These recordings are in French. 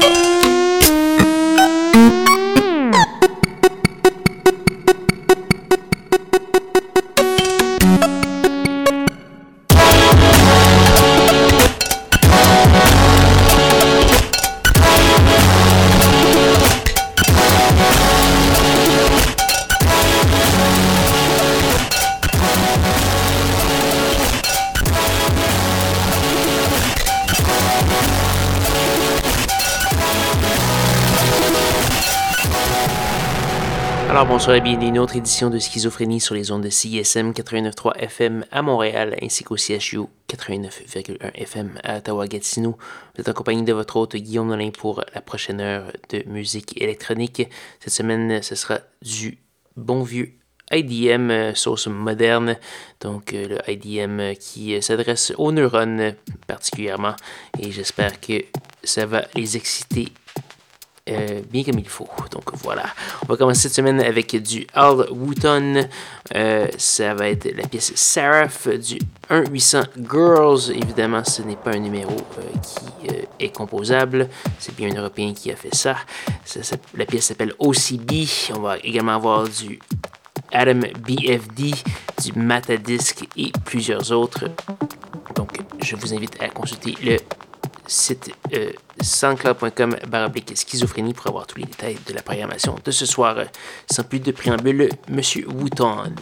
bonsoir et à une autre édition de Schizophrénie sur les ondes de CISM 89.3 FM à Montréal ainsi qu'au CHU 89.1 FM à Ottawa-Gatineau. Vous êtes en compagnie de votre hôte Guillaume Nolin pour la prochaine heure de musique électronique. Cette semaine, ce sera du bon vieux IDM euh, sauce moderne, donc euh, le IDM qui euh, s'adresse aux neurones particulièrement et j'espère que ça va les exciter euh, bien comme il faut. Donc voilà. On va commencer cette semaine avec du Al Wooton. Euh, ça va être la pièce Seraph du 1-800 Girls. Évidemment, ce n'est pas un numéro euh, qui est composable. C'est bien un Européen qui a fait ça. la pièce s'appelle OCB. On va également avoir du Adam BFD, du Matadisc et plusieurs autres. Donc, je vous invite à consulter le site euh, soundcloud.com schizophrénie pour avoir tous les détails de la programmation de ce soir. Sans plus de préambule, Monsieur Wooton.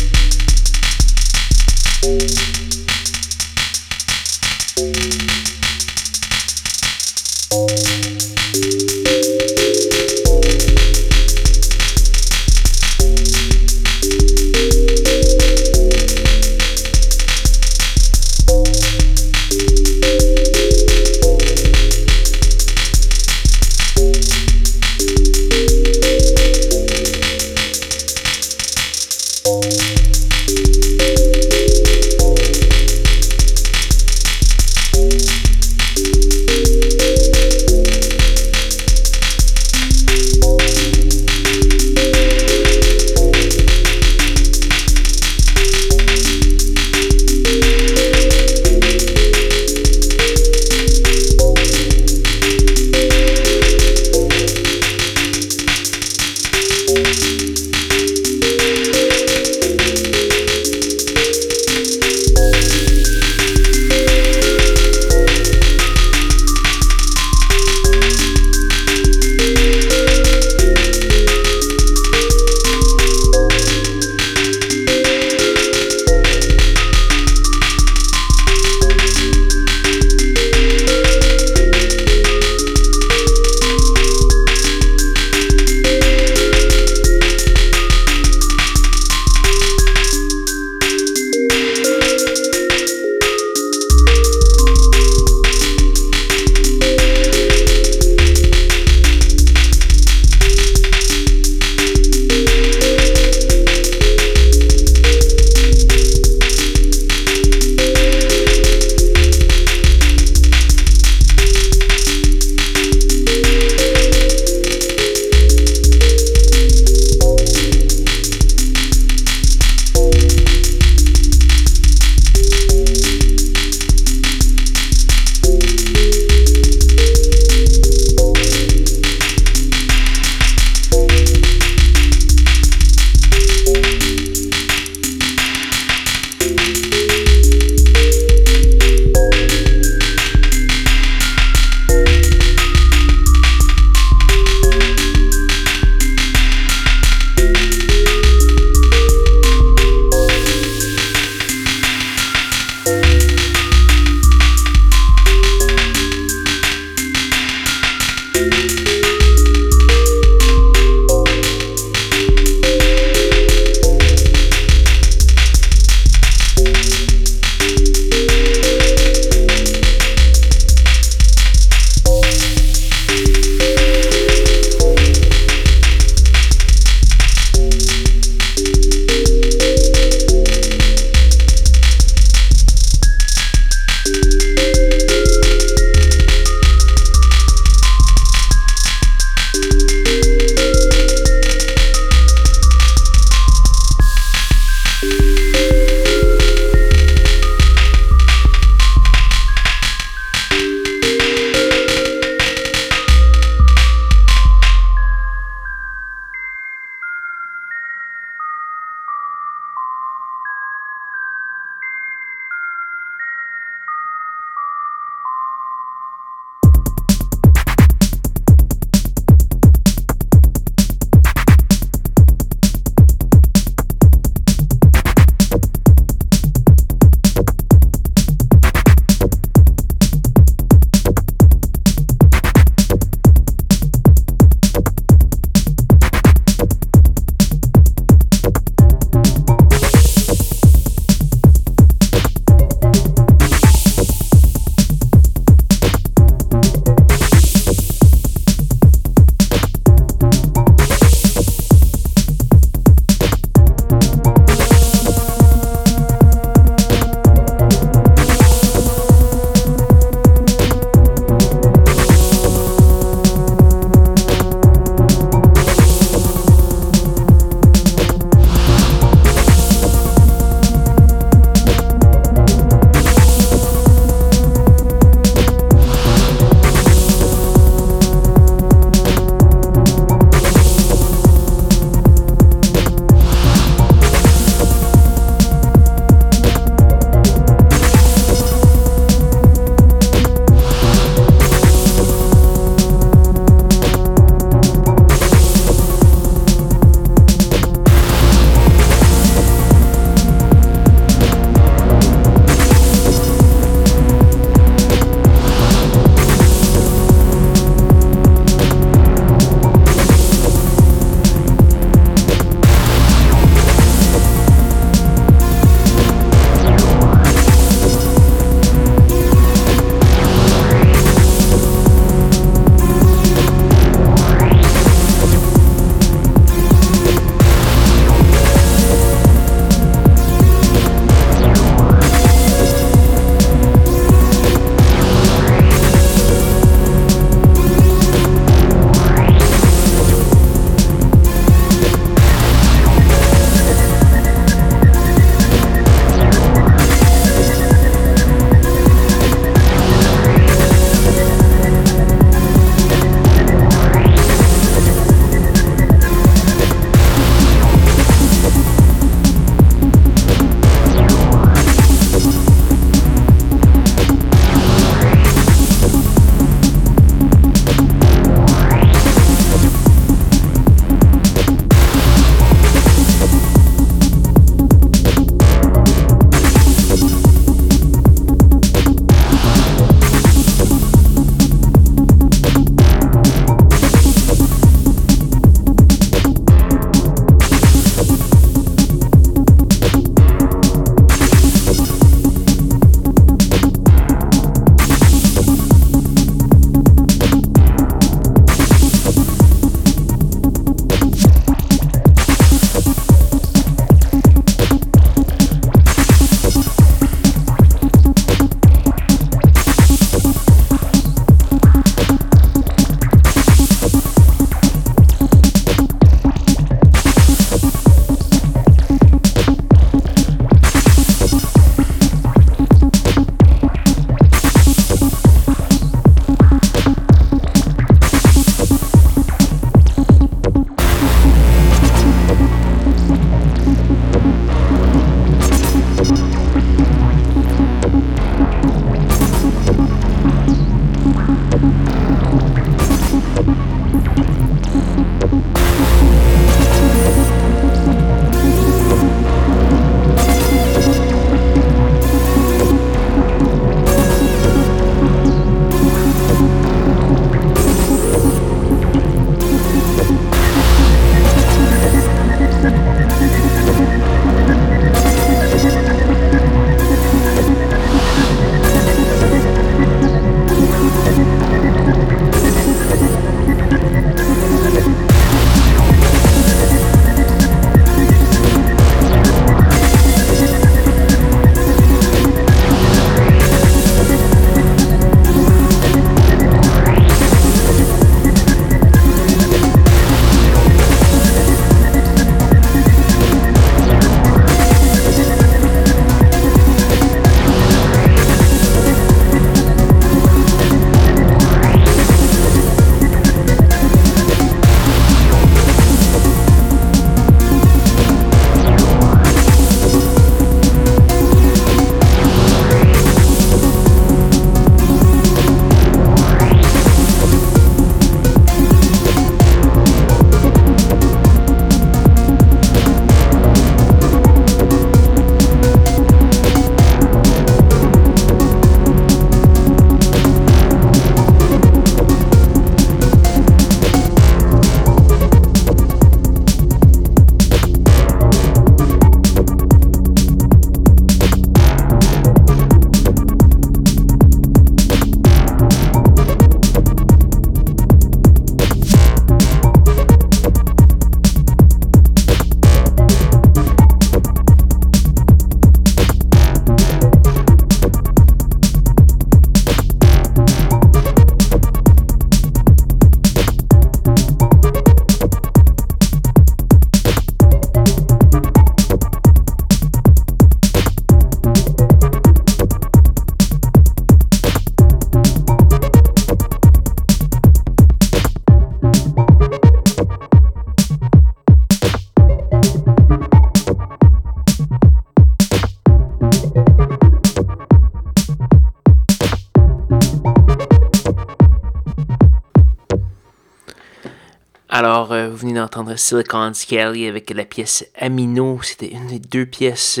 Euh, vous venez d'entendre Silicon Scally avec la pièce Amino. C'était une des deux pièces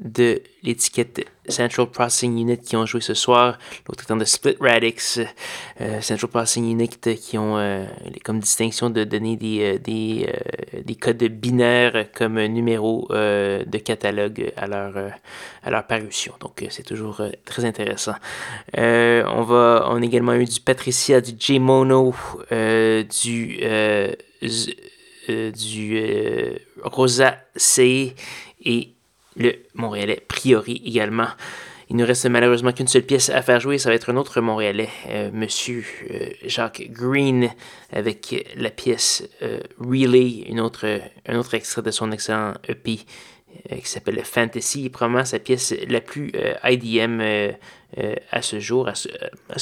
de l'étiquette Central Processing Unit qui ont joué ce soir, l'autre étant de Split Radix, euh, Central Processing Unit qui ont euh, comme distinction de donner des, euh, des, des codes binaires comme numéro de catalogue à leur, à leur parution. Donc c'est toujours très intéressant. on, va, on a également eu du Patricia, du J-Mono, du, du Rosa C et le Montréalais Priori également. Il ne reste malheureusement qu'une seule pièce à faire jouer, ça va être un autre Montréalais, euh, Monsieur euh, Jacques Green, avec la pièce euh, Relay, un autre extrait de son excellent EP qui s'appelle Fantasy, probablement sa pièce la plus IDM à ce jour, à ce,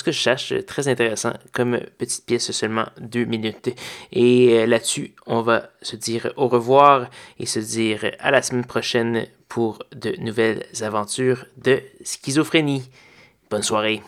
que je sache, très intéressant comme petite pièce, seulement deux minutes. Et là-dessus, on va se dire au revoir et se dire à la semaine prochaine pour de nouvelles aventures de schizophrénie. Bonne soirée.